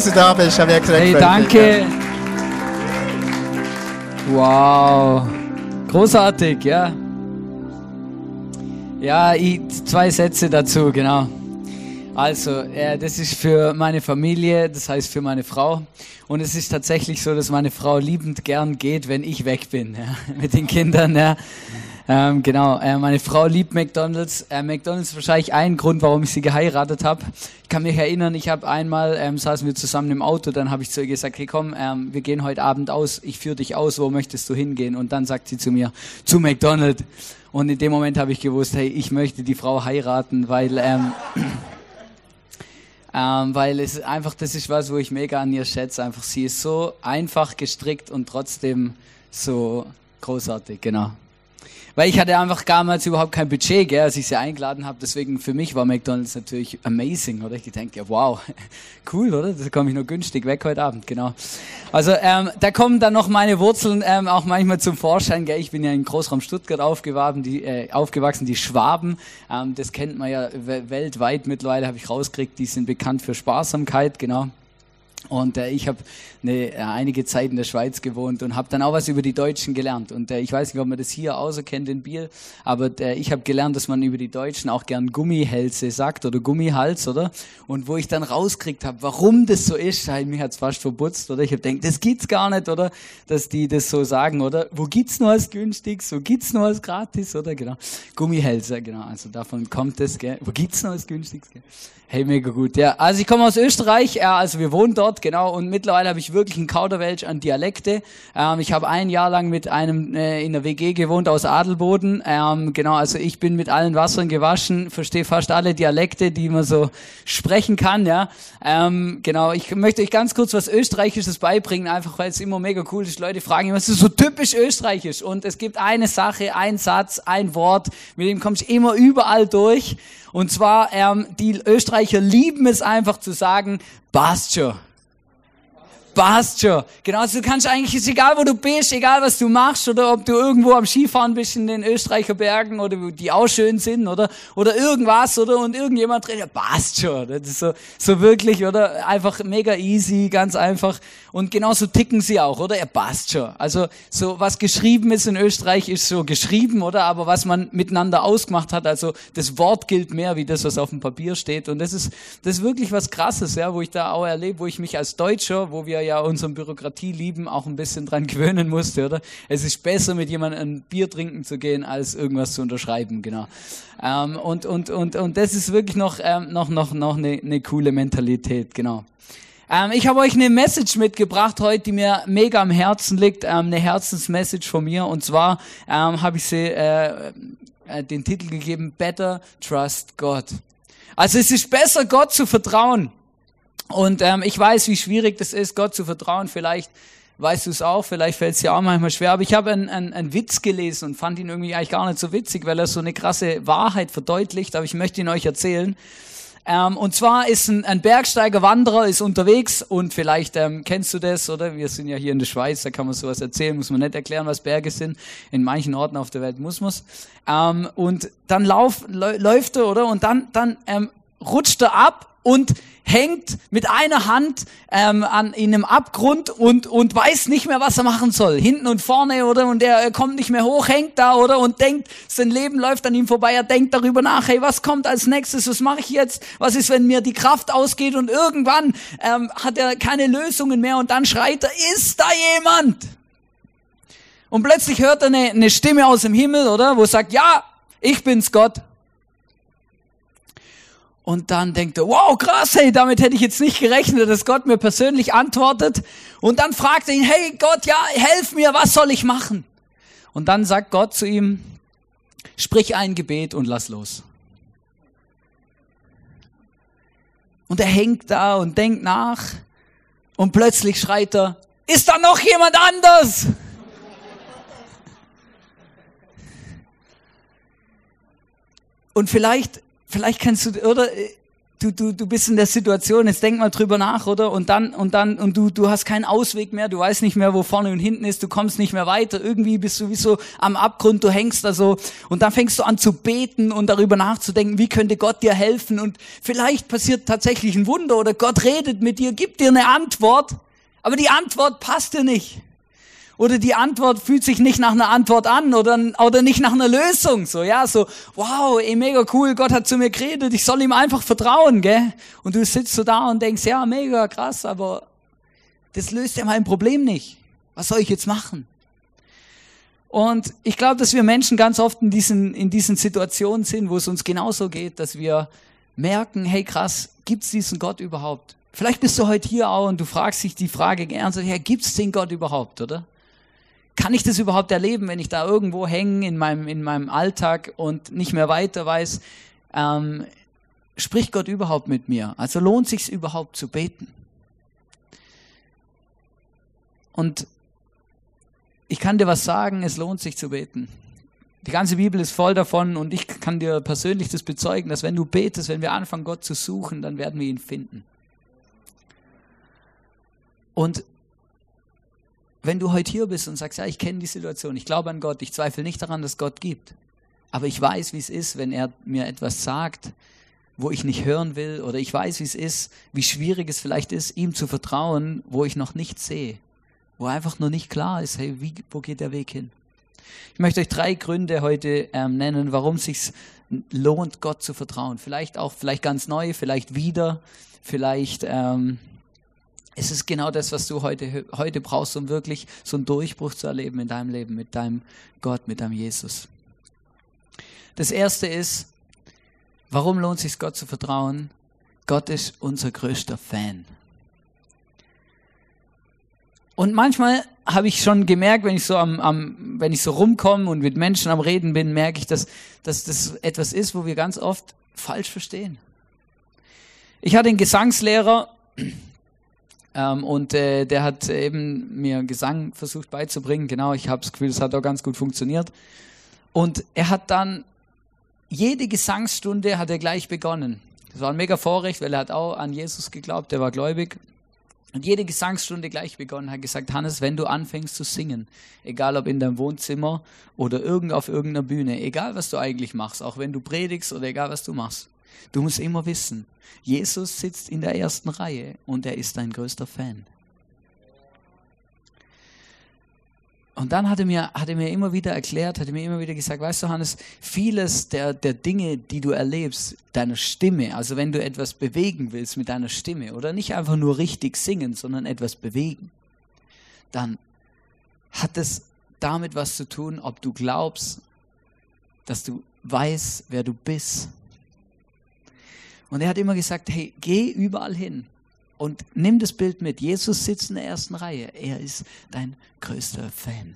dass du da bist. Habe ich gesagt, Hey, danke. Wow. Großartig, ja. Ja, ich, zwei Sätze dazu, genau. Also, äh, das ist für meine Familie, das heißt für meine Frau. Und es ist tatsächlich so, dass meine Frau liebend gern geht, wenn ich weg bin, ja, mit den Kindern. Ja. Ähm, genau, äh, meine Frau liebt McDonald's. Äh, McDonald's ist wahrscheinlich ein Grund, warum ich sie geheiratet habe. Ich kann mich erinnern, ich habe einmal, ähm, saßen wir zusammen im Auto, dann habe ich zu ihr gesagt, hey komm, ähm, wir gehen heute Abend aus, ich führe dich aus, wo möchtest du hingehen? Und dann sagt sie zu mir, zu McDonald's. Und in dem Moment habe ich gewusst, hey, ich möchte die Frau heiraten, weil... Ähm, ähm, weil es einfach, das ist was, wo ich mega an ihr schätze. Einfach, sie ist so einfach gestrickt und trotzdem so großartig, genau. Weil ich hatte einfach damals überhaupt kein Budget, gell, als ich sie eingeladen habe. Deswegen für mich war McDonald's natürlich amazing, oder? Ich denke, ja, wow, cool, oder? Da komme ich nur günstig weg heute Abend, genau. Also ähm, da kommen dann noch meine Wurzeln ähm, auch manchmal zum Vorschein. Gell? Ich bin ja in Großraum Stuttgart aufgewachsen, die, äh, aufgewachsen, die Schwaben. Ähm, das kennt man ja we weltweit mittlerweile, habe ich rausgekriegt. Die sind bekannt für Sparsamkeit, genau. Und äh, ich habe äh, einige Zeit in der Schweiz gewohnt und habe dann auch was über die Deutschen gelernt. Und äh, ich weiß nicht, ob man das hier außer kennt in Biel, aber äh, ich habe gelernt, dass man über die Deutschen auch gern Gummihälse sagt oder Gummihals, oder? Und wo ich dann rauskriegt habe, warum das so ist, halt, mich hat's fast verputzt, oder? Ich habe gedacht, das gibt's gar nicht, oder? Dass die das so sagen, oder? Wo gibt's nur als günstig, wo gibt's nur als gratis, oder? Genau. Gummihälse, genau. Also davon kommt es, gell? Wo gibt's nur als günstig, gell? Hey, mega gut. Ja, also ich komme aus Österreich, ja, also wir wohnen dort, genau, und mittlerweile habe ich wirklich einen Kauderwelsch an Dialekte. Ähm, ich habe ein Jahr lang mit einem äh, in der WG gewohnt aus Adelboden. Ähm, genau, also ich bin mit allen Wassern gewaschen, verstehe fast alle Dialekte, die man so sprechen kann, ja. Ähm, genau, ich möchte euch ganz kurz was Österreichisches beibringen, einfach weil es immer mega cool ist. Leute fragen immer, was ist so typisch österreichisch? Und es gibt eine Sache, ein Satz, ein Wort, mit dem kommst du immer überall durch. Und zwar, ähm, die Österreicher lieben es einfach zu sagen, passt schon. Passt schon. Genau, also du kannst eigentlich, ist egal wo du bist, egal was du machst, oder ob du irgendwo am Skifahren bist in den Österreicher Bergen, oder die auch schön sind, oder, oder irgendwas, oder, und irgendjemand redet, ja, passt schon. Das ist so, so wirklich, oder, einfach mega easy, ganz einfach. Und genauso ticken sie auch, oder? Er passt schon. Also, so, was geschrieben ist in Österreich, ist so geschrieben, oder? Aber was man miteinander ausgemacht hat, also, das Wort gilt mehr, wie das, was auf dem Papier steht. Und das ist, das ist wirklich was Krasses, ja, wo ich da auch erlebe, wo ich mich als Deutscher, wo wir ja unsere Bürokratie lieben, auch ein bisschen dran gewöhnen musste, oder? Es ist besser, mit jemandem ein Bier trinken zu gehen, als irgendwas zu unterschreiben, genau. Ähm, und, und, und, und das ist wirklich noch, ähm, noch, noch, noch eine, eine coole Mentalität, genau. Ähm, ich habe euch eine Message mitgebracht heute, die mir mega am Herzen liegt, ähm, eine Herzensmessage von mir. Und zwar ähm, habe ich sie äh, äh, den Titel gegeben: Better Trust God. Also es ist besser, Gott zu vertrauen. Und ähm, ich weiß, wie schwierig das ist, Gott zu vertrauen. Vielleicht weißt du es auch, vielleicht fällt es dir auch manchmal schwer. Aber ich habe einen, einen, einen Witz gelesen und fand ihn irgendwie eigentlich gar nicht so witzig, weil er so eine krasse Wahrheit verdeutlicht. Aber ich möchte ihn euch erzählen. Ähm, und zwar ist ein, ein Bergsteiger, Wanderer, ist unterwegs und vielleicht ähm, kennst du das, oder? Wir sind ja hier in der Schweiz, da kann man sowas erzählen, muss man nicht erklären, was Berge sind. In manchen Orten auf der Welt muss man ähm, Und dann lauf, läuft er, oder? Und dann, dann ähm, rutscht er ab und hängt mit einer Hand ähm, an in einem Abgrund und und weiß nicht mehr, was er machen soll. Hinten und vorne oder und er, er kommt nicht mehr hoch, hängt da oder und denkt, sein Leben läuft an ihm vorbei. Er denkt darüber nach, hey, was kommt als nächstes? Was mache ich jetzt? Was ist, wenn mir die Kraft ausgeht? Und irgendwann ähm, hat er keine Lösungen mehr und dann schreit er: Ist da jemand? Und plötzlich hört er eine, eine Stimme aus dem Himmel, oder, wo sagt: Ja, ich bin's, Gott. Und dann denkt er, wow, krass, hey, damit hätte ich jetzt nicht gerechnet, dass Gott mir persönlich antwortet. Und dann fragt er ihn, hey Gott, ja, helf mir, was soll ich machen? Und dann sagt Gott zu ihm, sprich ein Gebet und lass los. Und er hängt da und denkt nach. Und plötzlich schreit er, ist da noch jemand anders? Und vielleicht vielleicht kannst du, oder? Du, du, du bist in der Situation, jetzt denk mal drüber nach, oder? Und dann, und dann, und du, du hast keinen Ausweg mehr, du weißt nicht mehr, wo vorne und hinten ist, du kommst nicht mehr weiter, irgendwie bist du wie so am Abgrund, du hängst da so, und dann fängst du an zu beten und darüber nachzudenken, wie könnte Gott dir helfen, und vielleicht passiert tatsächlich ein Wunder, oder Gott redet mit dir, gibt dir eine Antwort, aber die Antwort passt dir nicht oder die Antwort fühlt sich nicht nach einer Antwort an oder, oder nicht nach einer Lösung. So, ja, so, wow, ey, mega cool, Gott hat zu mir geredet, ich soll ihm einfach vertrauen, gell? Und du sitzt so da und denkst, ja, mega krass, aber das löst ja mein Problem nicht. Was soll ich jetzt machen? Und ich glaube, dass wir Menschen ganz oft in diesen, in diesen Situationen sind, wo es uns genauso geht, dass wir merken, hey krass, gibt's diesen Gott überhaupt? Vielleicht bist du heute hier auch und du fragst dich die Frage ernsthaft, ja, gibt's den Gott überhaupt, oder? Kann ich das überhaupt erleben, wenn ich da irgendwo hänge in meinem, in meinem Alltag und nicht mehr weiter weiß, ähm, spricht Gott überhaupt mit mir? Also lohnt sich überhaupt zu beten? Und ich kann dir was sagen, es lohnt sich zu beten. Die ganze Bibel ist voll davon und ich kann dir persönlich das bezeugen, dass wenn du betest, wenn wir anfangen, Gott zu suchen, dann werden wir ihn finden. Und wenn du heute hier bist und sagst, ja, ich kenne die Situation, ich glaube an Gott, ich zweifle nicht daran, dass Gott gibt, aber ich weiß, wie es ist, wenn er mir etwas sagt, wo ich nicht hören will, oder ich weiß, wie es ist, wie schwierig es vielleicht ist, ihm zu vertrauen, wo ich noch nichts sehe, wo einfach nur nicht klar ist, hey, wie, wo geht der Weg hin? Ich möchte euch drei Gründe heute ähm, nennen, warum es sich lohnt, Gott zu vertrauen. Vielleicht auch, vielleicht ganz neu, vielleicht wieder, vielleicht ähm, es ist genau das, was du heute, heute brauchst, um wirklich so einen Durchbruch zu erleben in deinem Leben, mit deinem Gott, mit deinem Jesus. Das erste ist, warum lohnt es sich Gott zu vertrauen? Gott ist unser größter Fan. Und manchmal habe ich schon gemerkt, wenn ich so am, am wenn ich so rumkomme und mit Menschen am Reden bin, merke ich, dass, dass das etwas ist, wo wir ganz oft falsch verstehen. Ich hatte einen Gesangslehrer, ähm, und äh, der hat eben mir Gesang versucht beizubringen. Genau, ich habe das Gefühl, es hat auch ganz gut funktioniert. Und er hat dann jede Gesangsstunde hat er gleich begonnen. Das war ein mega Vorrecht, weil er hat auch an Jesus geglaubt, der war gläubig. Und jede Gesangsstunde gleich begonnen, hat gesagt, Hannes, wenn du anfängst zu singen, egal ob in deinem Wohnzimmer oder irgend auf irgendeiner Bühne, egal was du eigentlich machst, auch wenn du predigst oder egal was du machst, Du musst immer wissen, Jesus sitzt in der ersten Reihe und er ist dein größter Fan. Und dann hat er, mir, hat er mir immer wieder erklärt, hat er mir immer wieder gesagt, weißt du, Hannes, vieles der, der Dinge, die du erlebst, deiner Stimme, also wenn du etwas bewegen willst mit deiner Stimme oder nicht einfach nur richtig singen, sondern etwas bewegen, dann hat es damit was zu tun, ob du glaubst, dass du weißt, wer du bist und er hat immer gesagt, hey, geh überall hin und nimm das Bild mit. Jesus sitzt in der ersten Reihe. Er ist dein größter Fan.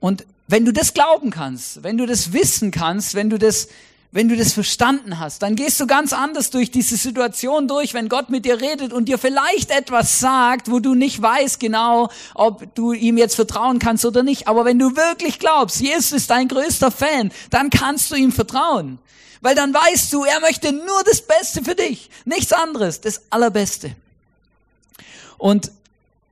Und wenn du das glauben kannst, wenn du das wissen kannst, wenn du das wenn du das verstanden hast, dann gehst du ganz anders durch diese Situation durch, wenn Gott mit dir redet und dir vielleicht etwas sagt, wo du nicht weißt genau, ob du ihm jetzt vertrauen kannst oder nicht. Aber wenn du wirklich glaubst, Jesus ist dein größter Fan, dann kannst du ihm vertrauen. Weil dann weißt du, er möchte nur das Beste für dich, nichts anderes, das Allerbeste. Und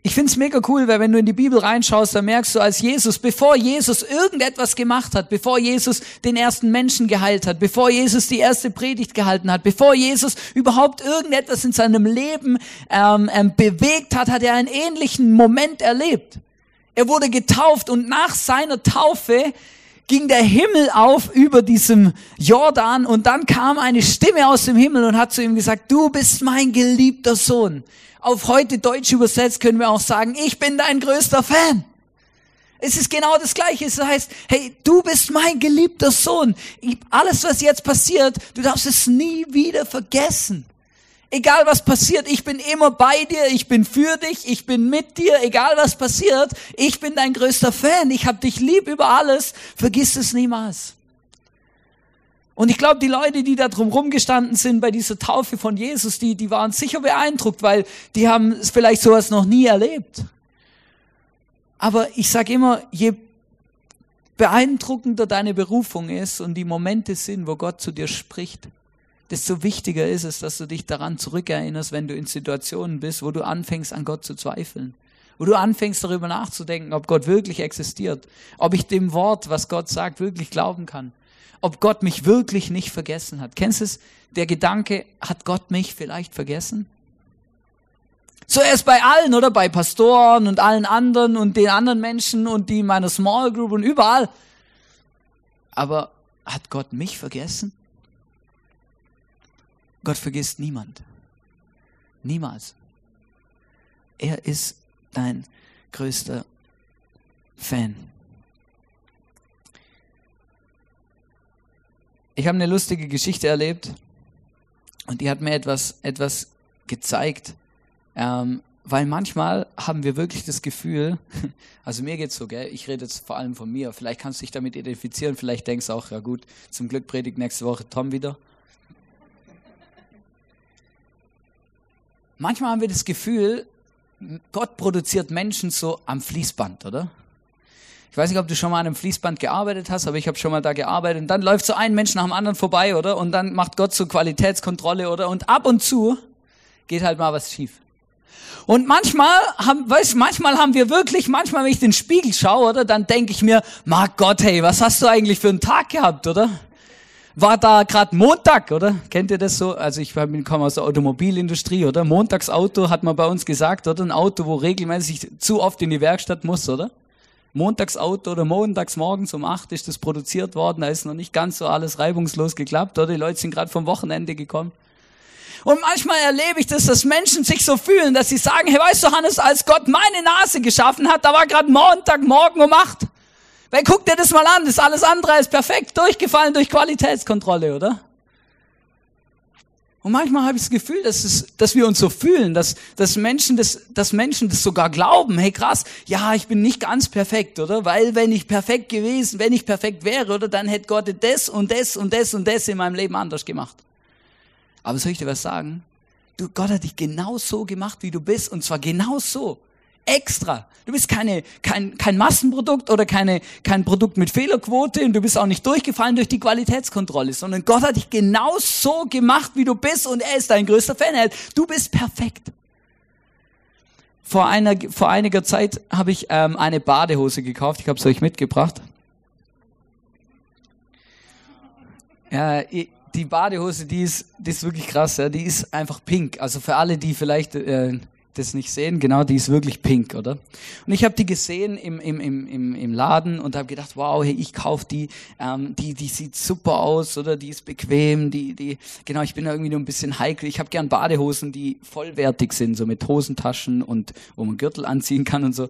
ich finde es mega cool, weil wenn du in die Bibel reinschaust, dann merkst du, als Jesus, bevor Jesus irgendetwas gemacht hat, bevor Jesus den ersten Menschen geheilt hat, bevor Jesus die erste Predigt gehalten hat, bevor Jesus überhaupt irgendetwas in seinem Leben ähm, ähm, bewegt hat, hat er einen ähnlichen Moment erlebt. Er wurde getauft und nach seiner Taufe ging der Himmel auf über diesem Jordan und dann kam eine Stimme aus dem Himmel und hat zu ihm gesagt, du bist mein geliebter Sohn auf heute Deutsch übersetzt können wir auch sagen, ich bin dein größter Fan. Es ist genau das Gleiche. Es heißt, hey, du bist mein geliebter Sohn. Alles, was jetzt passiert, du darfst es nie wieder vergessen. Egal was passiert, ich bin immer bei dir, ich bin für dich, ich bin mit dir, egal was passiert, ich bin dein größter Fan, ich hab dich lieb über alles, vergiss es niemals. Und ich glaube, die Leute, die da drum rumgestanden sind bei dieser Taufe von Jesus, die, die waren sicher beeindruckt, weil die haben vielleicht sowas noch nie erlebt. Aber ich sage immer, je, beeindruckender deine Berufung ist und die Momente sind, wo Gott zu dir spricht, desto wichtiger ist es, dass du dich daran zurückerinnerst, wenn du in Situationen bist, wo du anfängst, an Gott zu zweifeln. Wo du anfängst, darüber nachzudenken, ob Gott wirklich existiert. Ob ich dem Wort, was Gott sagt, wirklich glauben kann. Ob Gott mich wirklich nicht vergessen hat. Kennst du es? Der Gedanke, hat Gott mich vielleicht vergessen? Zuerst bei allen, oder? Bei Pastoren und allen anderen und den anderen Menschen und die in meiner Small Group und überall. Aber hat Gott mich vergessen? Gott vergisst niemand. Niemals. Er ist dein größter Fan. Ich habe eine lustige Geschichte erlebt und die hat mir etwas, etwas gezeigt, ähm, weil manchmal haben wir wirklich das Gefühl, also mir geht's so, gell, ich rede jetzt vor allem von mir, vielleicht kannst du dich damit identifizieren, vielleicht denkst du auch, ja gut, zum Glück predigt nächste Woche Tom wieder. Manchmal haben wir das Gefühl, Gott produziert Menschen so am Fließband, oder? Ich weiß nicht, ob du schon mal an einem Fließband gearbeitet hast, aber ich habe schon mal da gearbeitet. Und dann läuft so ein Mensch nach dem anderen vorbei, oder? Und dann macht Gott so Qualitätskontrolle, oder? Und ab und zu geht halt mal was schief. Und manchmal haben, weißt, manchmal haben wir wirklich, manchmal wenn ich den Spiegel schaue, oder, dann denke ich mir, mag Gott, hey, was hast du eigentlich für einen Tag gehabt, oder? War da gerade Montag, oder? Kennt ihr das so? Also ich komme aus der Automobilindustrie, oder? Montagsauto hat man bei uns gesagt, oder? Ein Auto, wo regelmäßig zu oft in die Werkstatt muss, oder? Montagsauto oder montags morgens um acht ist das produziert worden, da ist noch nicht ganz so alles reibungslos geklappt, oder? Die Leute sind gerade vom Wochenende gekommen. Und manchmal erlebe ich das, dass Menschen sich so fühlen, dass sie sagen, hey, weißt du, Hannes, als Gott meine Nase geschaffen hat, da war gerade Montagmorgen um acht. Weil guck dir das mal an, das ist alles andere als perfekt, durchgefallen durch Qualitätskontrolle, oder? Und manchmal habe ich das Gefühl, dass, es, dass wir uns so fühlen, dass, dass, Menschen das, dass Menschen das sogar glauben. Hey krass, ja, ich bin nicht ganz perfekt, oder? Weil wenn ich perfekt gewesen, wenn ich perfekt wäre, oder, dann hätte Gott das und das und das und das in meinem Leben anders gemacht. Aber soll ich dir was sagen? Du, Gott hat dich genau so gemacht, wie du bist, und zwar genau so extra. Du bist keine, kein, kein Massenprodukt oder keine, kein Produkt mit Fehlerquote und du bist auch nicht durchgefallen durch die Qualitätskontrolle, sondern Gott hat dich genau so gemacht, wie du bist und er ist dein größter Fan. Du bist perfekt. Vor, einer, vor einiger Zeit habe ich ähm, eine Badehose gekauft. Ich habe es euch mitgebracht. Ja, die Badehose, die ist, die ist wirklich krass. Ja. Die ist einfach pink. Also für alle, die vielleicht äh, das nicht sehen, genau, die ist wirklich pink, oder? Und ich habe die gesehen im, im, im, im Laden und habe gedacht, wow, hey, ich kauf die, ähm, die, die sieht super aus, oder? Die ist bequem, die, die, genau, ich bin da irgendwie nur ein bisschen heikel. Ich habe gern Badehosen, die vollwertig sind, so mit Hosentaschen und wo man Gürtel anziehen kann und so,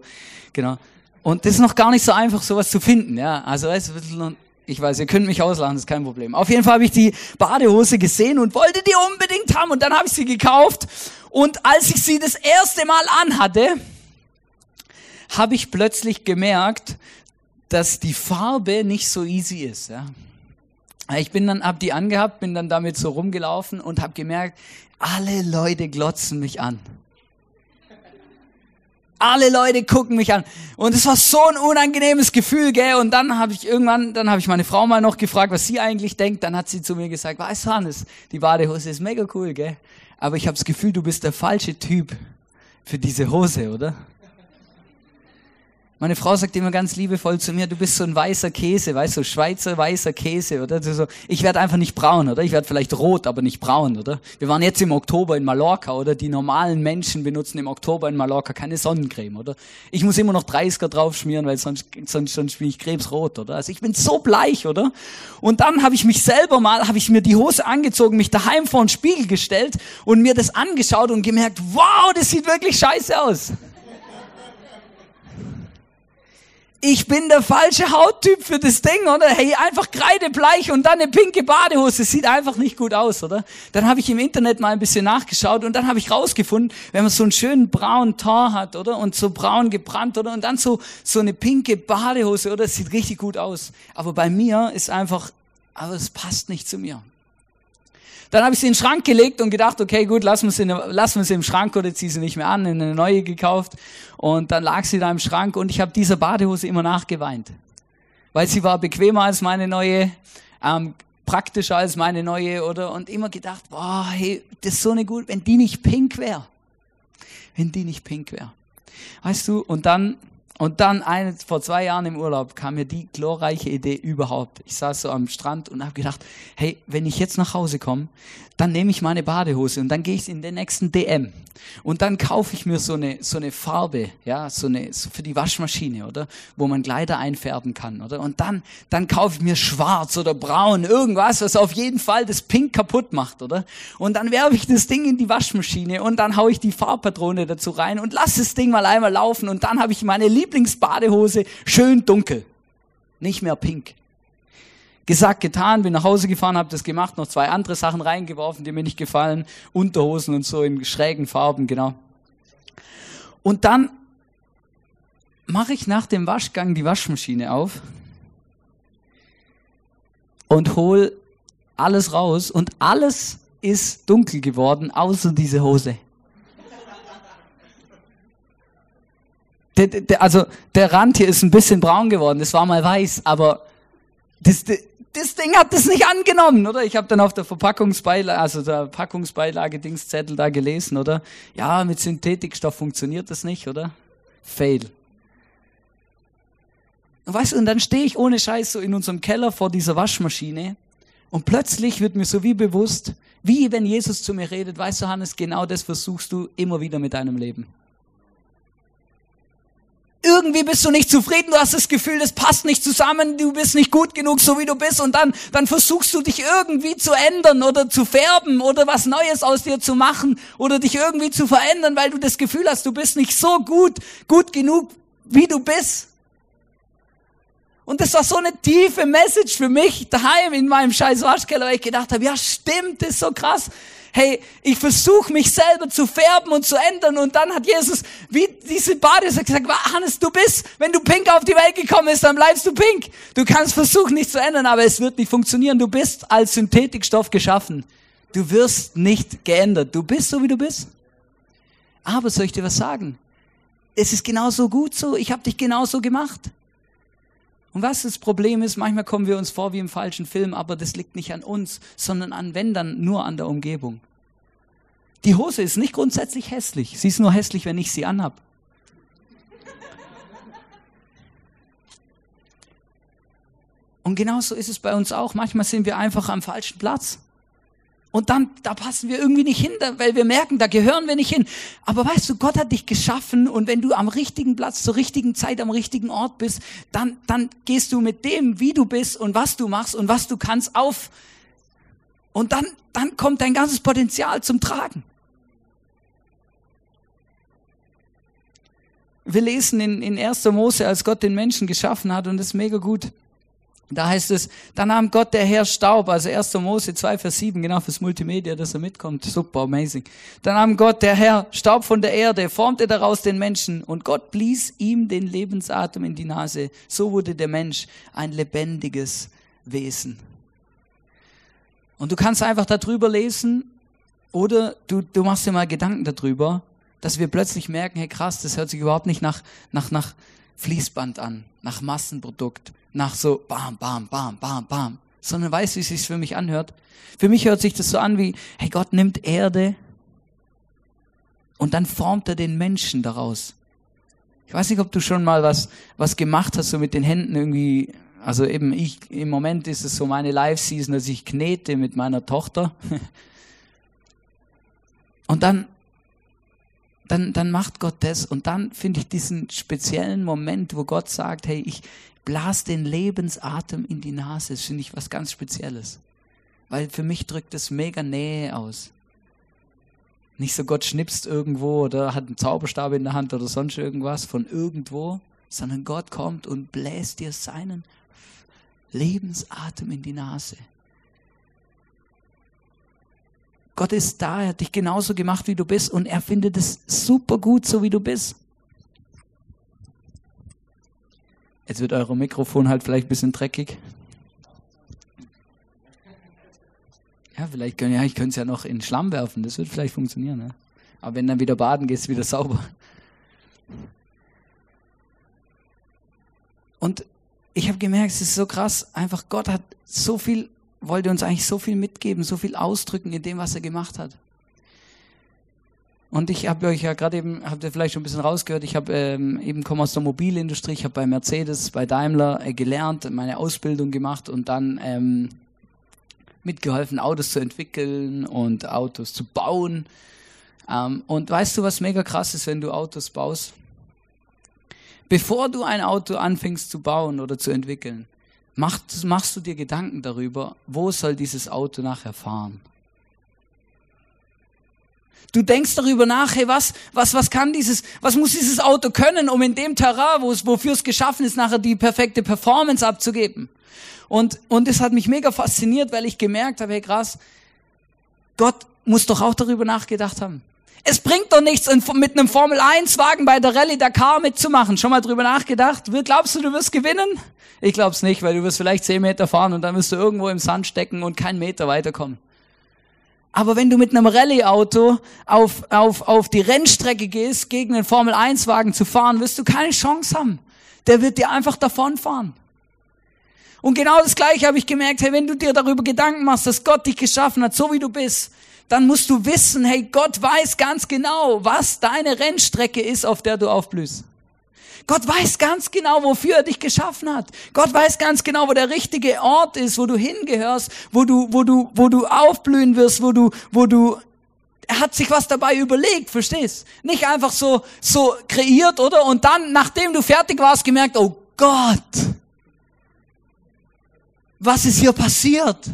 genau. Und das ist noch gar nicht so einfach, sowas zu finden, ja. Also, weißt du, ich weiß, ihr könnt mich auslachen, ist kein Problem. Auf jeden Fall habe ich die Badehose gesehen und wollte die unbedingt haben und dann habe ich sie gekauft und als ich sie das erste Mal anhatte, habe ich plötzlich gemerkt, dass die Farbe nicht so easy ist. Ja. Ich bin dann, hab die angehabt, bin dann damit so rumgelaufen und habe gemerkt, alle Leute glotzen mich an. Alle Leute gucken mich an. Und es war so ein unangenehmes Gefühl, gell? Und dann habe ich irgendwann, dann habe ich meine Frau mal noch gefragt, was sie eigentlich denkt. Dann hat sie zu mir gesagt, weißt du, Hannes, die Badehose ist mega cool, gell? aber ich habe das Gefühl, du bist der falsche Typ für diese Hose, oder? Meine Frau sagt immer ganz liebevoll zu mir, du bist so ein weißer Käse, weißt du, so Schweizer weißer Käse, oder? So, ich werde einfach nicht braun, oder? Ich werde vielleicht rot, aber nicht braun, oder? Wir waren jetzt im Oktober in Mallorca, oder? Die normalen Menschen benutzen im Oktober in Mallorca keine Sonnencreme, oder? Ich muss immer noch 30er drauf schmieren, weil sonst, sonst, sonst bin ich krebsrot, oder? Also ich bin so bleich, oder? Und dann habe ich mich selber mal, habe ich mir die Hose angezogen, mich daheim vor den Spiegel gestellt und mir das angeschaut und gemerkt, wow, das sieht wirklich scheiße aus. Ich bin der falsche Hauttyp für das Ding, oder? Hey, einfach kreidebleich und dann eine pinke Badehose. Sieht einfach nicht gut aus, oder? Dann habe ich im Internet mal ein bisschen nachgeschaut und dann habe ich rausgefunden, wenn man so einen schönen braunen Tor hat, oder? Und so braun gebrannt, oder? Und dann so, so eine pinke Badehose, oder? Das sieht richtig gut aus. Aber bei mir ist einfach, aber es passt nicht zu mir. Dann habe ich sie in den Schrank gelegt und gedacht, okay, gut, lassen wir sie, im Schrank oder ziehe sie nicht mehr an, eine neue gekauft. Und dann lag sie da im Schrank und ich habe dieser Badehose immer nachgeweint. weil sie war bequemer als meine neue, ähm, praktischer als meine neue, oder? Und immer gedacht, boah, hey, das ist so eine gute, wenn die nicht pink wäre. Wenn die nicht pink wäre. Weißt du, und dann und dann eine, vor zwei Jahren im Urlaub kam mir die glorreiche Idee überhaupt. Ich saß so am Strand und habe gedacht, hey, wenn ich jetzt nach Hause komme, dann nehme ich meine Badehose und dann gehe ich in den nächsten DM und dann kaufe ich mir so eine so eine Farbe, ja, so eine so für die Waschmaschine, oder, wo man Kleider einfärben kann, oder? Und dann dann kaufe ich mir schwarz oder braun, irgendwas, was auf jeden Fall das Pink kaputt macht, oder? Und dann werfe ich das Ding in die Waschmaschine und dann haue ich die Farbpatrone dazu rein und lass das Ding mal einmal laufen und dann habe ich meine Lieblingsbadehose schön dunkel, nicht mehr pink. Gesagt, getan, bin nach Hause gefahren, habe das gemacht, noch zwei andere Sachen reingeworfen, die mir nicht gefallen, Unterhosen und so in schrägen Farben, genau. Und dann mache ich nach dem Waschgang die Waschmaschine auf und hol alles raus und alles ist dunkel geworden, außer diese Hose. Der, der, also der Rand hier ist ein bisschen braun geworden, das war mal weiß, aber das, das Ding hat das nicht angenommen, oder? Ich habe dann auf der Verpackungsbeilage, also der Packungsbeilage Dingszettel da gelesen, oder? Ja, mit Synthetikstoff funktioniert das nicht, oder? Fail. Und weißt du, und dann stehe ich ohne Scheiß so in unserem Keller vor dieser Waschmaschine und plötzlich wird mir so wie bewusst, wie wenn Jesus zu mir redet, weißt du, Hannes, genau das versuchst du immer wieder mit deinem Leben irgendwie bist du nicht zufrieden, du hast das Gefühl, das passt nicht zusammen, du bist nicht gut genug, so wie du bist, und dann, dann versuchst du dich irgendwie zu ändern oder zu färben oder was Neues aus dir zu machen oder dich irgendwie zu verändern, weil du das Gefühl hast, du bist nicht so gut, gut genug, wie du bist. Und das war so eine tiefe Message für mich daheim in meinem scheiß Waschkeller, weil ich gedacht habe, ja stimmt, das ist so krass hey, ich versuche mich selber zu färben und zu ändern. Und dann hat Jesus, wie diese Badese gesagt, Hannes, du bist, wenn du pink auf die Welt gekommen bist, dann bleibst du pink. Du kannst versuchen, nicht zu ändern, aber es wird nicht funktionieren. Du bist als Synthetikstoff geschaffen. Du wirst nicht geändert. Du bist so, wie du bist. Aber soll ich dir was sagen? Es ist genauso gut so. Ich habe dich genauso gemacht. Und was das Problem ist, manchmal kommen wir uns vor wie im falschen Film, aber das liegt nicht an uns, sondern an, wenn dann, nur an der Umgebung. Die Hose ist nicht grundsätzlich hässlich. Sie ist nur hässlich, wenn ich sie anhab. Und genauso ist es bei uns auch. Manchmal sind wir einfach am falschen Platz. Und dann, da passen wir irgendwie nicht hin, weil wir merken, da gehören wir nicht hin. Aber weißt du, Gott hat dich geschaffen und wenn du am richtigen Platz, zur richtigen Zeit, am richtigen Ort bist, dann, dann gehst du mit dem, wie du bist und was du machst und was du kannst auf. Und dann, dann kommt dein ganzes Potenzial zum Tragen. Wir lesen in, in 1. Mose, als Gott den Menschen geschaffen hat und das ist mega gut. Da heißt es, da nahm Gott der Herr Staub, also 1. Mose 2, Vers 7, genau fürs Multimedia, dass er mitkommt. Super, amazing. Da nahm Gott der Herr Staub von der Erde, formte daraus den Menschen und Gott blies ihm den Lebensatem in die Nase. So wurde der Mensch ein lebendiges Wesen. Und du kannst einfach darüber lesen oder du, du machst dir mal Gedanken darüber, dass wir plötzlich merken, hey krass, das hört sich überhaupt nicht nach, nach, nach Fließband an, nach Massenprodukt, nach so bam, bam, bam, bam, bam, sondern weißt, wie es sich für mich anhört. Für mich hört sich das so an wie, hey, Gott nimmt Erde und dann formt er den Menschen daraus. Ich weiß nicht, ob du schon mal was, was gemacht hast, so mit den Händen irgendwie. Also eben ich, im Moment ist es so meine Live-Season, dass ich knete mit meiner Tochter. Und dann, dann, dann macht Gott das und dann finde ich diesen speziellen Moment, wo Gott sagt, hey, ich, blas den Lebensatem in die Nase. Das finde ich was ganz Spezielles. Weil für mich drückt es mega Nähe aus. Nicht so Gott schnipst irgendwo oder hat einen Zauberstab in der Hand oder sonst irgendwas von irgendwo, sondern Gott kommt und bläst dir seinen Lebensatem in die Nase. Gott ist da, er hat dich genauso gemacht, wie du bist und er findet es super gut, so wie du bist. Jetzt wird euer Mikrofon halt vielleicht ein bisschen dreckig. Ja, vielleicht können, ja, ich könnte es ja noch in Schlamm werfen, das wird vielleicht funktionieren. Ne? Aber wenn dann wieder baden es wieder sauber. Und ich habe gemerkt, es ist so krass, einfach Gott hat so viel, wollte uns eigentlich so viel mitgeben, so viel ausdrücken in dem, was er gemacht hat. Und ich habe euch ja gerade eben, habt ihr vielleicht schon ein bisschen rausgehört, ich habe ähm, eben komme aus der Mobilindustrie, ich habe bei Mercedes, bei Daimler äh, gelernt, meine Ausbildung gemacht und dann ähm, mitgeholfen, Autos zu entwickeln und Autos zu bauen. Ähm, und weißt du, was mega krass ist, wenn du Autos baust? Bevor du ein Auto anfängst zu bauen oder zu entwickeln, machst, machst du dir Gedanken darüber, wo soll dieses Auto nachher fahren? Du denkst darüber nach, hey, was, was, was kann dieses, was muss dieses Auto können, um in dem Terrain, wo es, wofür es geschaffen ist, nachher die perfekte Performance abzugeben? Und, und es hat mich mega fasziniert, weil ich gemerkt habe, hey, krass, Gott muss doch auch darüber nachgedacht haben. Es bringt doch nichts, mit einem Formel-1-Wagen bei der Rallye Dakar mitzumachen. Schon mal drüber nachgedacht? Glaubst du, du wirst gewinnen? Ich glaub's nicht, weil du wirst vielleicht zehn Meter fahren und dann wirst du irgendwo im Sand stecken und keinen Meter weiterkommen. Aber wenn du mit einem Rallye-Auto auf, auf, auf die Rennstrecke gehst, gegen einen Formel-1-Wagen zu fahren, wirst du keine Chance haben. Der wird dir einfach davonfahren. Und genau das Gleiche habe ich gemerkt, hey, wenn du dir darüber Gedanken machst, dass Gott dich geschaffen hat, so wie du bist, dann musst du wissen, hey, Gott weiß ganz genau, was deine Rennstrecke ist, auf der du aufblühst. Gott weiß ganz genau, wofür er dich geschaffen hat. Gott weiß ganz genau, wo der richtige Ort ist, wo du hingehörst, wo du, wo du, wo du aufblühen wirst, wo du, wo du, er hat sich was dabei überlegt, verstehst? Nicht einfach so, so kreiert, oder? Und dann, nachdem du fertig warst, gemerkt, oh Gott, was ist hier passiert?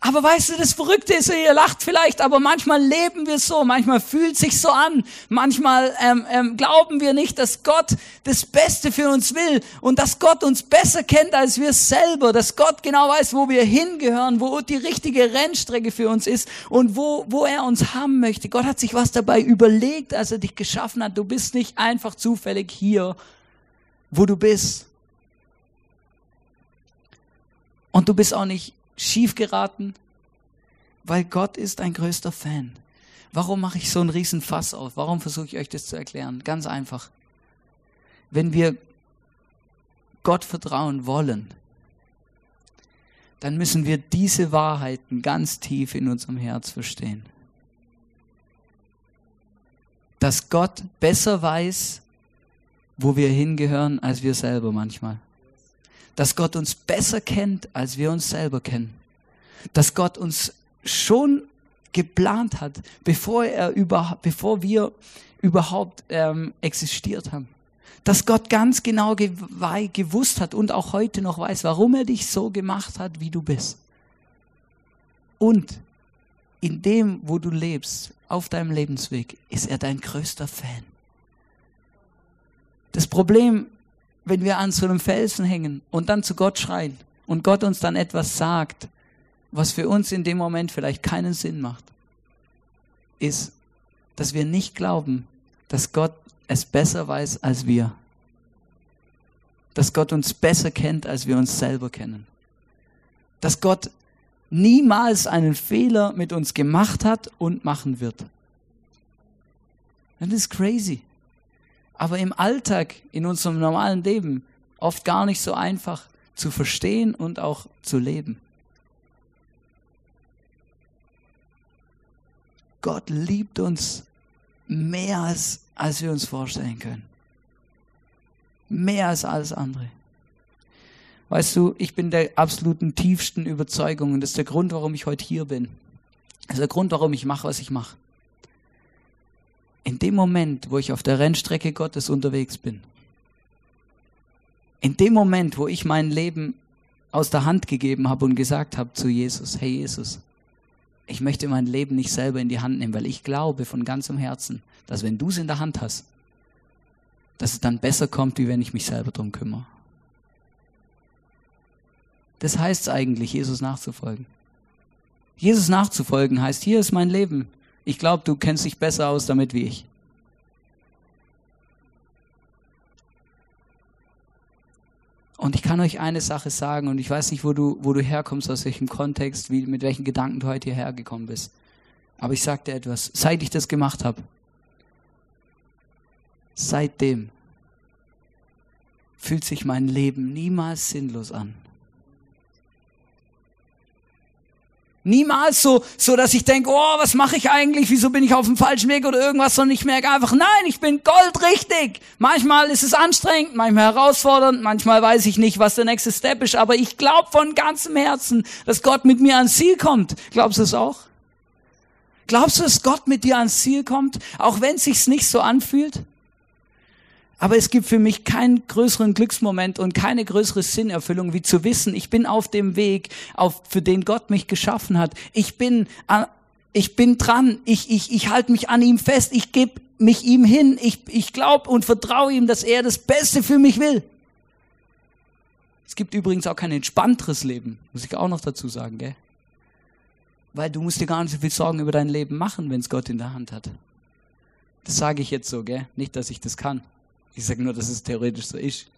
Aber weißt du, das Verrückte ist, ihr lacht vielleicht, aber manchmal leben wir so, manchmal fühlt sich so an, manchmal ähm, ähm, glauben wir nicht, dass Gott das Beste für uns will und dass Gott uns besser kennt als wir selber, dass Gott genau weiß, wo wir hingehören, wo die richtige Rennstrecke für uns ist und wo, wo er uns haben möchte. Gott hat sich was dabei überlegt, als er dich geschaffen hat. Du bist nicht einfach zufällig hier, wo du bist. Und du bist auch nicht schief geraten, weil Gott ist ein größter Fan. Warum mache ich so einen riesen Fass auf? Warum versuche ich euch das zu erklären? Ganz einfach. Wenn wir Gott vertrauen wollen, dann müssen wir diese Wahrheiten ganz tief in unserem Herz verstehen. Dass Gott besser weiß, wo wir hingehören, als wir selber manchmal dass Gott uns besser kennt, als wir uns selber kennen. Dass Gott uns schon geplant hat, bevor, er über, bevor wir überhaupt ähm, existiert haben. Dass Gott ganz genau gewusst hat und auch heute noch weiß, warum er dich so gemacht hat, wie du bist. Und in dem, wo du lebst, auf deinem Lebensweg, ist er dein größter Fan. Das Problem wenn wir an so einem Felsen hängen und dann zu Gott schreien und Gott uns dann etwas sagt, was für uns in dem Moment vielleicht keinen Sinn macht, ist, dass wir nicht glauben, dass Gott es besser weiß als wir. Dass Gott uns besser kennt, als wir uns selber kennen. Dass Gott niemals einen Fehler mit uns gemacht hat und machen wird. Das ist crazy aber im Alltag, in unserem normalen Leben, oft gar nicht so einfach zu verstehen und auch zu leben. Gott liebt uns mehr als, als wir uns vorstellen können. Mehr als alles andere. Weißt du, ich bin der absoluten tiefsten Überzeugung und das ist der Grund, warum ich heute hier bin. Das ist der Grund, warum ich mache, was ich mache in dem Moment, wo ich auf der Rennstrecke Gottes unterwegs bin, in dem Moment, wo ich mein Leben aus der Hand gegeben habe und gesagt habe zu Jesus, hey Jesus, ich möchte mein Leben nicht selber in die Hand nehmen, weil ich glaube von ganzem Herzen, dass wenn du es in der Hand hast, dass es dann besser kommt, wie wenn ich mich selber drum kümmere. Das heißt es eigentlich, Jesus nachzufolgen. Jesus nachzufolgen heißt, hier ist mein Leben. Ich glaube, du kennst dich besser aus damit wie ich. Und ich kann euch eine Sache sagen, und ich weiß nicht, wo du, wo du herkommst, aus welchem Kontext, wie, mit welchen Gedanken du heute hierher gekommen bist. Aber ich sage dir etwas, seit ich das gemacht habe, seitdem fühlt sich mein Leben niemals sinnlos an. Niemals so, so dass ich denke, oh, was mache ich eigentlich? Wieso bin ich auf dem falschen Weg oder irgendwas? Sondern ich merke einfach, nein, ich bin goldrichtig. Manchmal ist es anstrengend, manchmal herausfordernd, manchmal weiß ich nicht, was der nächste Step ist. Aber ich glaube von ganzem Herzen, dass Gott mit mir ans Ziel kommt. Glaubst du es auch? Glaubst du, dass Gott mit dir ans Ziel kommt, auch wenn es sich nicht so anfühlt? Aber es gibt für mich keinen größeren Glücksmoment und keine größere Sinnerfüllung, wie zu wissen, ich bin auf dem Weg, auf, für den Gott mich geschaffen hat. Ich bin, ich bin dran. Ich, ich, ich halte mich an ihm fest. Ich gebe mich ihm hin. Ich, ich glaube und vertraue ihm, dass er das Beste für mich will. Es gibt übrigens auch kein entspannteres Leben, muss ich auch noch dazu sagen, gell? Weil du musst dir gar nicht so viel Sorgen über dein Leben machen, wenn es Gott in der Hand hat. Das sage ich jetzt so, gell? Nicht, dass ich das kann. Ich sage nur, dass es theoretisch so ist.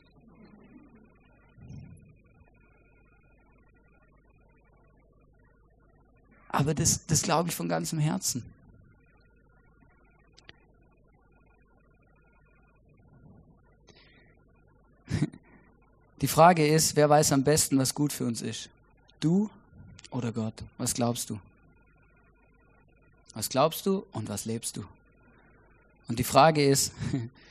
Aber das, das glaube ich von ganzem Herzen. Die Frage ist, wer weiß am besten, was gut für uns ist? Du oder Gott? Was glaubst du? Was glaubst du und was lebst du? Und die Frage ist,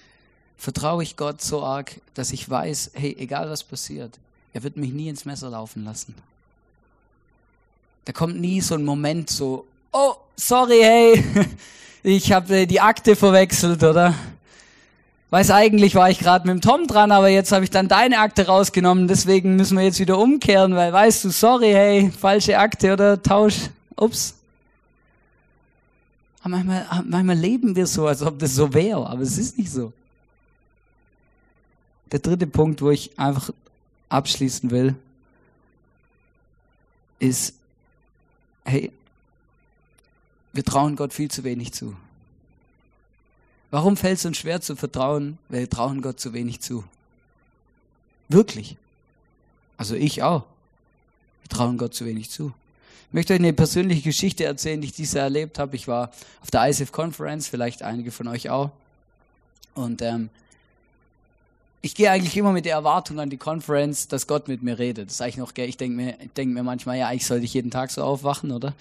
vertraue ich Gott so arg, dass ich weiß, hey, egal was passiert, er wird mich nie ins Messer laufen lassen. Da kommt nie so ein Moment so, oh, sorry, hey, ich habe die Akte verwechselt, oder? Weiß eigentlich war ich gerade mit dem Tom dran, aber jetzt habe ich dann deine Akte rausgenommen, deswegen müssen wir jetzt wieder umkehren, weil weißt du, sorry, hey, falsche Akte oder Tausch, ups. Aber manchmal, manchmal leben wir so, als ob das so wäre, aber es ist nicht so der dritte Punkt, wo ich einfach abschließen will, ist, hey, wir trauen Gott viel zu wenig zu. Warum fällt es uns schwer zu vertrauen? Weil wir trauen Gott zu wenig zu. Wirklich. Also ich auch. Wir trauen Gott zu wenig zu. Ich möchte euch eine persönliche Geschichte erzählen, die ich dieses Jahr erlebt habe. Ich war auf der ISF Conference, vielleicht einige von euch auch. Und ähm, ich gehe eigentlich immer mit der Erwartung an die Conference, dass Gott mit mir redet. Das ist eigentlich noch, ich denke mir, ich denk mir manchmal, ja, eigentlich sollte ich jeden Tag so aufwachen, oder?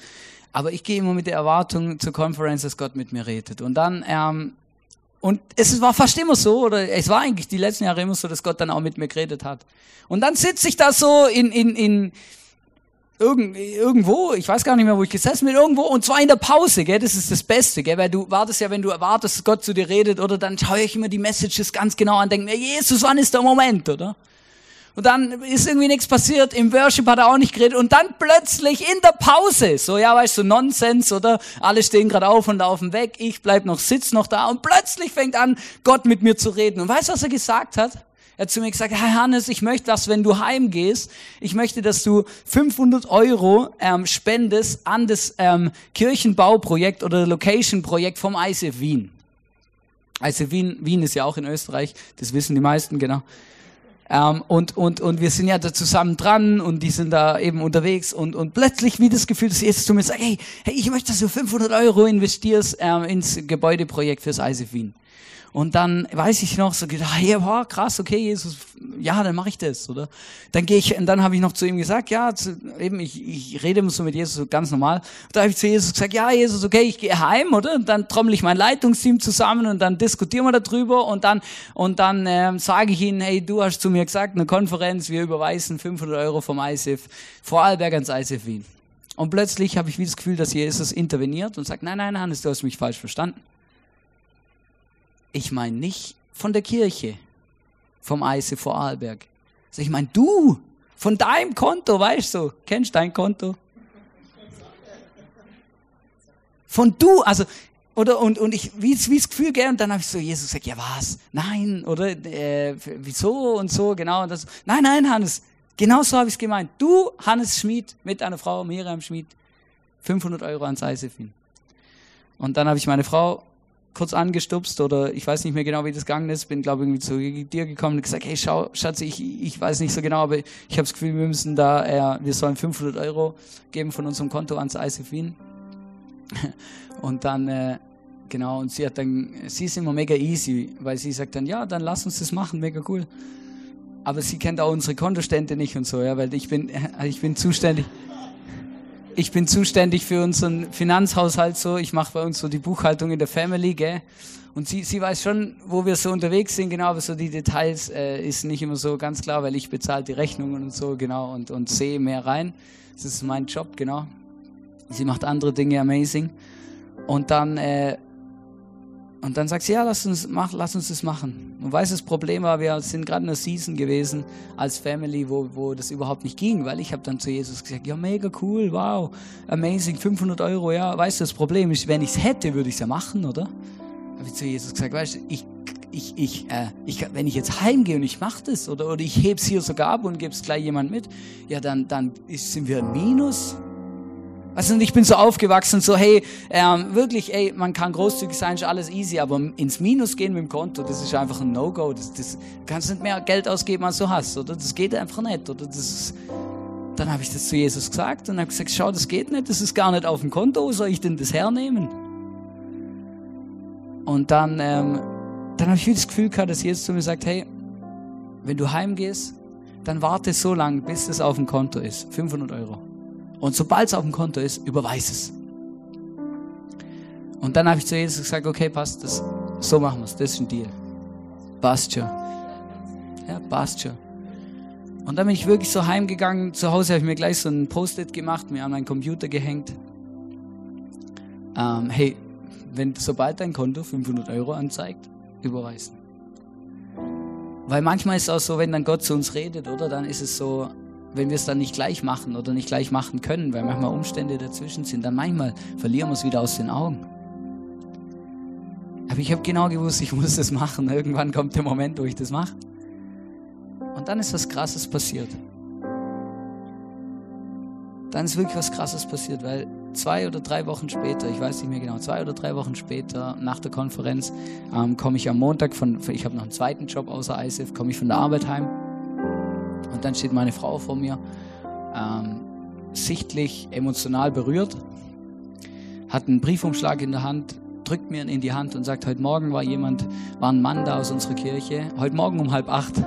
Aber ich gehe immer mit der Erwartung zur Conference, dass Gott mit mir redet. Und dann, ähm, und es war fast immer so, oder es war eigentlich die letzten Jahre immer so, dass Gott dann auch mit mir geredet hat. Und dann sitze ich da so in, in, in, irgend, irgendwo, ich weiß gar nicht mehr, wo ich gesessen bin, irgendwo, und zwar in der Pause, gell, das ist das Beste, gell, weil du wartest ja, wenn du erwartest, dass Gott zu dir redet, oder dann schaue ich immer die Messages ganz genau an, denke mir, Jesus, wann ist der Moment, oder? Und dann ist irgendwie nichts passiert, im Worship hat er auch nicht geredet, und dann plötzlich in der Pause, so, ja, weißt du, Nonsens, oder? Alle stehen gerade auf und laufen weg, ich bleib noch, sitz noch da, und plötzlich fängt an, Gott mit mir zu reden. Und weißt du, was er gesagt hat? Er hat zu mir gesagt, Herr Hannes, ich möchte, dass wenn du heimgehst, ich möchte, dass du 500 Euro ähm, spendest an das ähm, Kirchenbauprojekt oder Location-Projekt vom ICF Wien. ICF Wien, Wien ist ja auch in Österreich, das wissen die meisten, genau. Ähm, und, und, und wir sind ja da zusammen dran und die sind da eben unterwegs und, und plötzlich wie das Gefühl, dass Jesus zu mir sagt, hey, hey, ich möchte, dass du 500 Euro investierst ähm, ins Gebäudeprojekt fürs ICF Wien. Und dann weiß ich noch so gedacht, hey, wow, krass, okay, Jesus, ja, dann mache ich das, oder? Dann gehe ich, und dann habe ich noch zu ihm gesagt, ja, zu, eben, ich, ich rede immer so mit Jesus ganz normal. Und da habe ich zu Jesus gesagt, ja, Jesus, okay, ich gehe heim, oder? Und dann trommel ich mein Leitungsteam zusammen und dann diskutieren wir darüber und dann, und dann ähm, sage ich ihnen, hey, du hast zu mir gesagt, eine Konferenz, wir überweisen 500 Euro vom ISIF, Vorarlberg ans ISIF Wien. Und plötzlich habe ich wieder das Gefühl, dass Jesus interveniert und sagt, nein, nein, Hannes, du hast mich falsch verstanden. Ich meine nicht von der Kirche, vom Eise vor Arlberg. Also ich meine du, von deinem Konto, weißt du, kennst dein Konto? Von du, also, oder, und, und ich, wie, das Gefühl, gell, und dann habe ich so, Jesus gesagt, ja was? Nein, oder, äh, wieso und so, genau, und das, nein, nein, Hannes, genau so habe ich es gemeint. Du, Hannes Schmid, mit einer Frau, Miriam Schmid, 500 Euro ans Eisefin. Und dann habe ich meine Frau kurz angestupst oder ich weiß nicht mehr genau, wie das gegangen ist, bin glaube ich zu dir gekommen und gesagt, hey schau, Schatz, ich, ich weiß nicht so genau, aber ich habe das Gefühl, wir müssen da, äh, wir sollen 500 Euro geben von unserem Konto ans ICF Wien. Und dann, äh, genau, und sie hat dann, sie ist immer mega easy, weil sie sagt dann, ja, dann lass uns das machen, mega cool. aber sie kennt auch unsere Kontostände nicht und so, ja, weil ich bin, ich bin zuständig. Ich bin zuständig für unseren Finanzhaushalt so. Ich mache bei uns so die Buchhaltung in der Family, gell? Und sie, sie weiß schon, wo wir so unterwegs sind, genau, aber so die Details äh, ist nicht immer so ganz klar, weil ich bezahle die Rechnungen und so, genau, und, und sehe mehr rein. Das ist mein Job, genau. Sie macht andere Dinge amazing. Und dann, äh, und dann sagt sie, ja, lass uns, mach, lass uns das machen. Und weiß, das Problem war, wir sind gerade in einer Season gewesen als Family, wo, wo das überhaupt nicht ging, weil ich habe dann zu Jesus gesagt, ja, mega cool, wow, amazing, 500 Euro, ja, weißt du, das Problem ist, wenn ich es hätte, würde ich es ja machen, oder? Habe ich zu Jesus gesagt, weißt du, ich, ich, ich, äh, ich, wenn ich jetzt heimgehe und ich mache das, oder, oder ich heb's hier sogar ab und gebe es gleich jemand mit, ja, dann, dann ist, sind wir ein Minus. Also ich bin so aufgewachsen, so hey, ähm, wirklich, ey, man kann großzügig sein, ist alles easy, aber ins Minus gehen mit dem Konto, das ist einfach ein No-Go. Das, das du kannst nicht mehr Geld ausgeben, als du hast, oder? Das geht einfach nicht, oder? Das ist, dann habe ich das zu Jesus gesagt und habe gesagt, schau, das geht nicht, das ist gar nicht auf dem Konto, wo soll ich denn das hernehmen? Und dann, ähm, dann habe ich das Gefühl gehabt, dass Jesus zu mir sagt, hey, wenn du heimgehst, dann warte so lange, bis es auf dem Konto ist. 500 Euro. Und sobald es auf dem Konto ist, überweis es. Und dann habe ich zu Jesus gesagt, okay, passt, das, so machen wir es, das ist ein Deal. Passt schon. Ja, passt schon. Und dann bin ich wirklich so heimgegangen. Zu Hause habe ich mir gleich so ein Post-it gemacht, mir an meinen Computer gehängt. Ähm, hey, wenn sobald dein Konto 500 Euro anzeigt, überweisen. Weil manchmal ist es auch so, wenn dann Gott zu uns redet, oder? Dann ist es so, wenn wir es dann nicht gleich machen oder nicht gleich machen können, weil manchmal Umstände dazwischen sind, dann manchmal verlieren wir es wieder aus den Augen. Aber ich habe genau gewusst, ich muss das machen. Irgendwann kommt der Moment, wo ich das mache. Und dann ist was Krasses passiert. Dann ist wirklich was Krasses passiert, weil zwei oder drei Wochen später, ich weiß nicht mehr genau, zwei oder drei Wochen später nach der Konferenz ähm, komme ich am Montag von, ich habe noch einen zweiten Job außer ISF, komme ich von der Arbeit heim und dann steht meine Frau vor mir, ähm, sichtlich emotional berührt, hat einen Briefumschlag in der Hand, drückt mir in die Hand und sagt, heute Morgen war jemand, war ein Mann da aus unserer Kirche, heute Morgen um halb acht,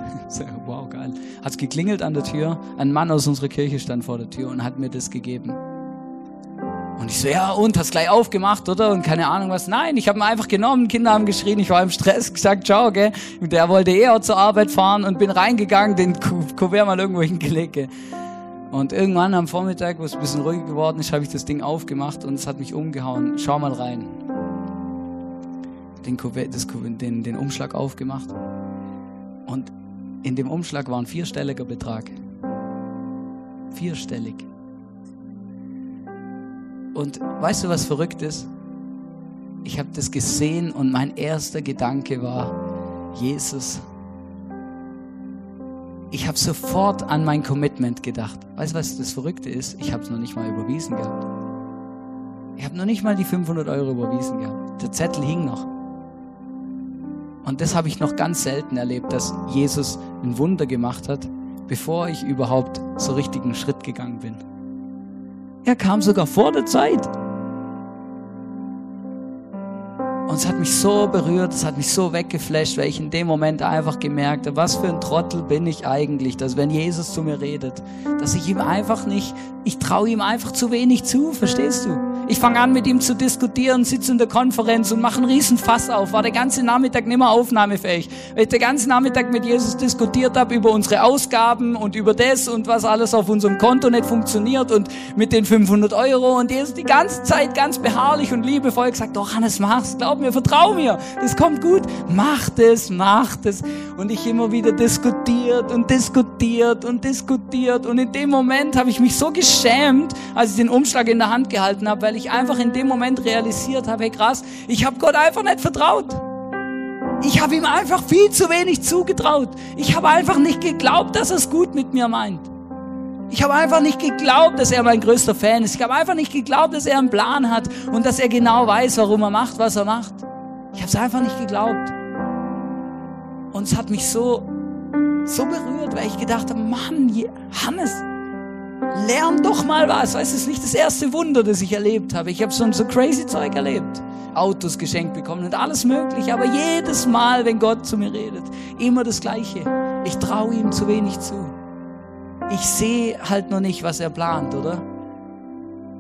wow, geil, hat es geklingelt an der Tür, ein Mann aus unserer Kirche stand vor der Tür und hat mir das gegeben. Und ich so, ja, und, hast gleich aufgemacht, oder? Und keine Ahnung was. Nein, ich habe ihn einfach genommen, Kinder haben geschrien, ich war im Stress, gesagt, ciao, gell. Der wollte eher zur Arbeit fahren und bin reingegangen, den Kuvert mal irgendwo hingelegt, gell. Und irgendwann am Vormittag, wo es ein bisschen ruhig geworden ist, habe ich das Ding aufgemacht und es hat mich umgehauen. Schau mal rein. Den, das, den, den Umschlag aufgemacht. Und in dem Umschlag war ein vierstelliger Betrag. Vierstellig. Und weißt du, was verrückt ist? Ich habe das gesehen und mein erster Gedanke war, Jesus, ich habe sofort an mein Commitment gedacht. Weißt du, was das Verrückte ist? Ich habe es noch nicht mal überwiesen gehabt. Ich habe noch nicht mal die 500 Euro überwiesen gehabt. Der Zettel hing noch. Und das habe ich noch ganz selten erlebt, dass Jesus ein Wunder gemacht hat, bevor ich überhaupt so richtig einen Schritt gegangen bin. Er kam sogar vor der Zeit. Und es hat mich so berührt, es hat mich so weggeflasht, weil ich in dem Moment einfach gemerkt habe, was für ein Trottel bin ich eigentlich, dass wenn Jesus zu mir redet, dass ich ihm einfach nicht, ich traue ihm einfach zu wenig zu, verstehst du? Ich fange an mit ihm zu diskutieren, sitze in der Konferenz und mache einen riesen Fass auf, war der ganze Nachmittag nicht mehr aufnahmefähig, weil ich den ganzen Nachmittag mit Jesus diskutiert habe über unsere Ausgaben und über das und was alles auf unserem Konto nicht funktioniert und mit den 500 Euro und Jesus die ganze Zeit ganz beharrlich und liebevoll gesagt, doch Hannes, mach's, glaub mir, vertrau mir, das kommt gut, mach das, mach das. Und ich immer wieder diskutiert und diskutiert und diskutiert. Und in dem Moment habe ich mich so geschämt, als ich den Umschlag in der Hand gehalten habe, weil ich einfach in dem Moment realisiert habe, hey krass, ich habe Gott einfach nicht vertraut. Ich habe ihm einfach viel zu wenig zugetraut. Ich habe einfach nicht geglaubt, dass er es gut mit mir meint. Ich habe einfach nicht geglaubt, dass er mein größter Fan ist. Ich habe einfach nicht geglaubt, dass er einen Plan hat und dass er genau weiß, warum er macht, was er macht. Ich habe es einfach nicht geglaubt. Und es hat mich so, so berührt, weil ich gedacht habe, Mann, Hannes, lern doch mal was. Weißt es ist nicht das erste Wunder, das ich erlebt habe. Ich habe schon so crazy Zeug erlebt. Autos geschenkt bekommen und alles mögliche. Aber jedes Mal, wenn Gott zu mir redet, immer das Gleiche. Ich traue ihm zu wenig zu. Ich sehe halt noch nicht, was er plant, oder?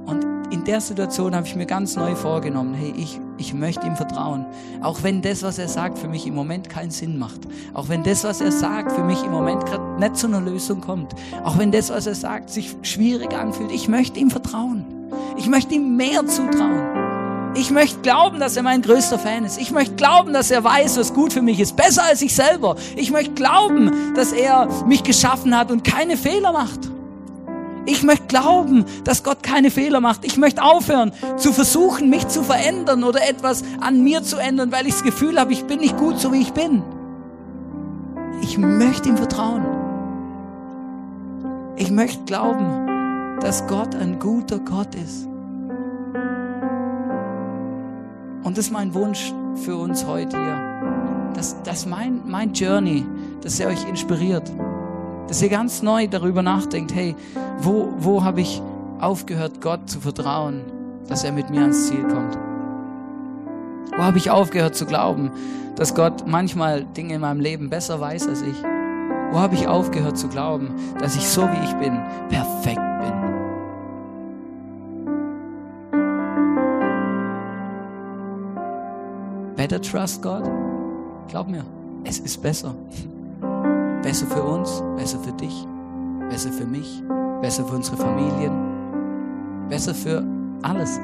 Und in der Situation habe ich mir ganz neu vorgenommen, hey, ich, ich möchte ihm vertrauen. Auch wenn das, was er sagt, für mich im Moment keinen Sinn macht. Auch wenn das, was er sagt, für mich im Moment gerade nicht zu einer Lösung kommt. Auch wenn das, was er sagt, sich schwierig anfühlt. Ich möchte ihm vertrauen. Ich möchte ihm mehr zutrauen. Ich möchte glauben, dass er mein größter Fan ist. Ich möchte glauben, dass er weiß, was gut für mich ist. Besser als ich selber. Ich möchte glauben, dass er mich geschaffen hat und keine Fehler macht. Ich möchte glauben, dass Gott keine Fehler macht. Ich möchte aufhören zu versuchen, mich zu verändern oder etwas an mir zu ändern, weil ich das Gefühl habe, ich bin nicht gut, so wie ich bin. Ich möchte ihm vertrauen. Ich möchte glauben, dass Gott ein guter Gott ist. Und das ist mein Wunsch für uns heute hier. Dass, dass mein, mein Journey, dass er euch inspiriert dass ihr ganz neu darüber nachdenkt, hey, wo, wo habe ich aufgehört, Gott zu vertrauen, dass er mit mir ans Ziel kommt? Wo habe ich aufgehört zu glauben, dass Gott manchmal Dinge in meinem Leben besser weiß als ich? Wo habe ich aufgehört zu glauben, dass ich so wie ich bin, perfekt bin? Better trust God? Glaub mir, es ist besser. Besser für uns, besser für dich, besser für mich, besser für unsere Familien, besser für alles.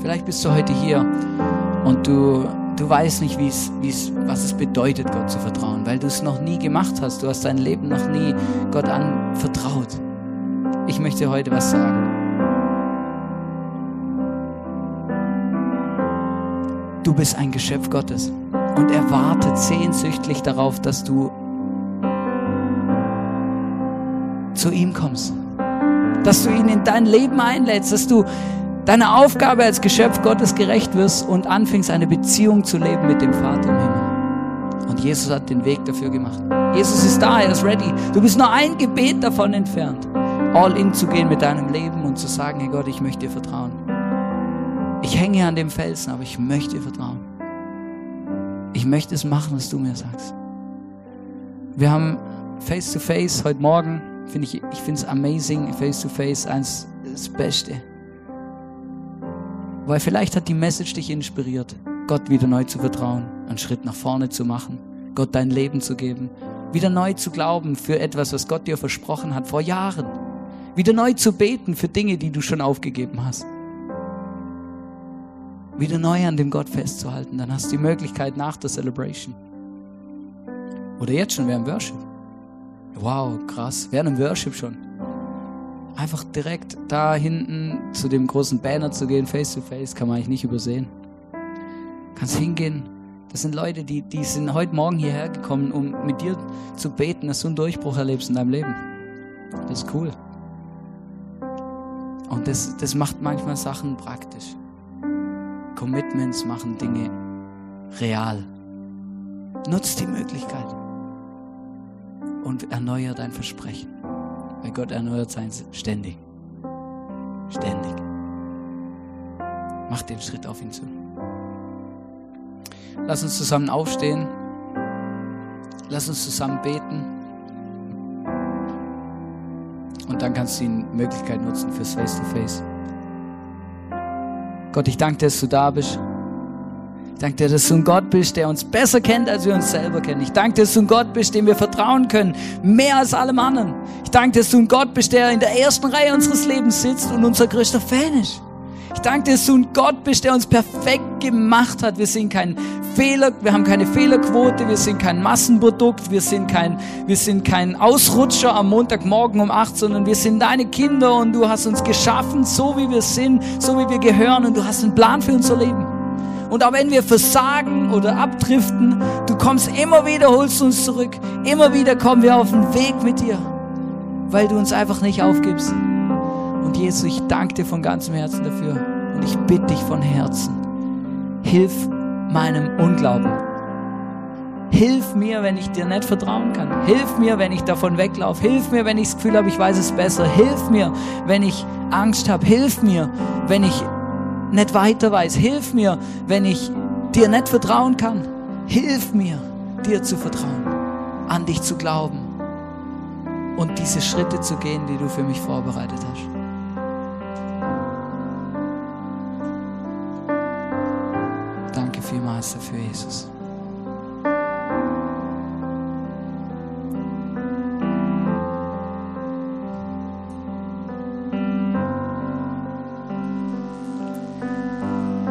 Vielleicht bist du heute hier und du, du weißt nicht, wie's, wie's, was es bedeutet, Gott zu vertrauen, weil du es noch nie gemacht hast. Du hast dein Leben noch nie Gott anvertraut. Ich möchte heute was sagen. Du bist ein Geschöpf Gottes und er wartet sehnsüchtig darauf, dass du zu ihm kommst, dass du ihn in dein Leben einlädst, dass du deiner Aufgabe als Geschöpf Gottes gerecht wirst und anfängst eine Beziehung zu leben mit dem Vater im Himmel. Und Jesus hat den Weg dafür gemacht. Jesus ist da, er ist ready. Du bist nur ein Gebet davon entfernt, all in zu gehen mit deinem Leben und zu sagen, hey Gott, ich möchte dir vertrauen. Ich hänge an dem Felsen, aber ich möchte dir vertrauen. Ich möchte es machen, was du mir sagst. Wir haben Face to Face heute Morgen, finde ich, ich finde es amazing, Face to Face, eins das Beste. Weil vielleicht hat die Message dich inspiriert, Gott wieder neu zu vertrauen, einen Schritt nach vorne zu machen, Gott dein Leben zu geben, wieder neu zu glauben für etwas, was Gott dir versprochen hat vor Jahren, wieder neu zu beten für Dinge, die du schon aufgegeben hast wieder neu an dem Gott festzuhalten. Dann hast du die Möglichkeit nach der Celebration. Oder jetzt schon während Worship. Wow, krass, während dem Worship schon. Einfach direkt da hinten zu dem großen Banner zu gehen, face to face, kann man eigentlich nicht übersehen. Kannst hingehen. Das sind Leute, die, die sind heute Morgen hierher gekommen, um mit dir zu beten, dass du einen Durchbruch erlebst in deinem Leben. Das ist cool. Und das, das macht manchmal Sachen praktisch. Commitments machen Dinge real. Nutz die Möglichkeit und erneuer dein Versprechen. Weil Gott erneuert sein ständig. Ständig. Mach den Schritt auf ihn zu. Lass uns zusammen aufstehen. Lass uns zusammen beten. Und dann kannst du die Möglichkeit nutzen fürs Face-to-Face. -face. Gott, ich danke dir, dass du da bist. Ich danke dir, dass du ein Gott bist, der uns besser kennt, als wir uns selber kennen. Ich danke dir, dass du ein Gott bist, dem wir vertrauen können, mehr als allem anderen. Ich danke dir, dass du ein Gott bist, der in der ersten Reihe unseres Lebens sitzt und unser größter Fan ist. Ich danke dir, dass du ein Gott bist, der uns perfekt gemacht hat. Wir sind kein Fehler, wir haben keine Fehlerquote, wir sind kein Massenprodukt, wir sind kein, wir sind kein Ausrutscher am Montagmorgen um acht, sondern wir sind deine Kinder und du hast uns geschaffen, so wie wir sind, so wie wir gehören und du hast einen Plan für unser Leben. Und auch wenn wir versagen oder abdriften, du kommst immer wieder, holst uns zurück. Immer wieder kommen wir auf den Weg mit dir, weil du uns einfach nicht aufgibst. Jesus, ich danke dir von ganzem Herzen dafür. Und ich bitte dich von Herzen, hilf meinem Unglauben. Hilf mir, wenn ich dir nicht vertrauen kann. Hilf mir, wenn ich davon weglaufe. Hilf mir, wenn ich das Gefühl habe, ich weiß es besser. Hilf mir, wenn ich Angst habe. Hilf mir, wenn ich nicht weiter weiß. Hilf mir, wenn ich dir nicht vertrauen kann. Hilf mir, dir zu vertrauen, an dich zu glauben und diese Schritte zu gehen, die du für mich vorbereitet hast. Vielmals dafür, Jesus.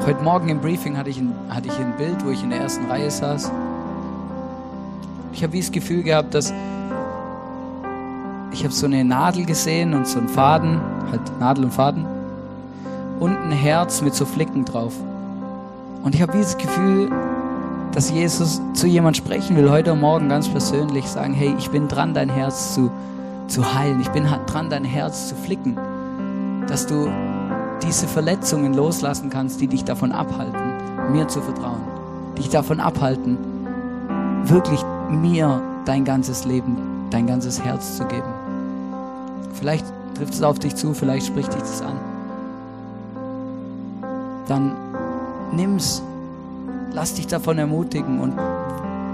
Heute Morgen im Briefing hatte ich, ein, hatte ich ein Bild, wo ich in der ersten Reihe saß. Ich habe wie das Gefühl gehabt, dass ich habe so eine Nadel gesehen und so einen Faden, halt Nadel und Faden, und ein Herz mit so Flicken drauf. Und ich habe wie das Gefühl, dass Jesus zu jemand sprechen will, heute Morgen ganz persönlich sagen, hey, ich bin dran, dein Herz zu, zu heilen. Ich bin dran, dein Herz zu flicken. Dass du diese Verletzungen loslassen kannst, die dich davon abhalten, mir zu vertrauen, dich davon abhalten, wirklich mir dein ganzes Leben, dein ganzes Herz zu geben. Vielleicht trifft es auf dich zu, vielleicht spricht dich das an. Dann nimm's, lass dich davon ermutigen und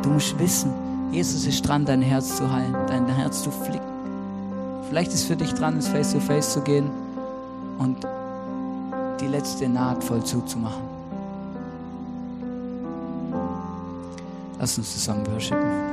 du musst wissen, Jesus ist dran, dein Herz zu heilen, dein Herz zu flicken. Vielleicht ist für dich dran, ins Face-to-Face -face zu gehen und die letzte Naht voll zuzumachen. Lass uns zusammen worshipen.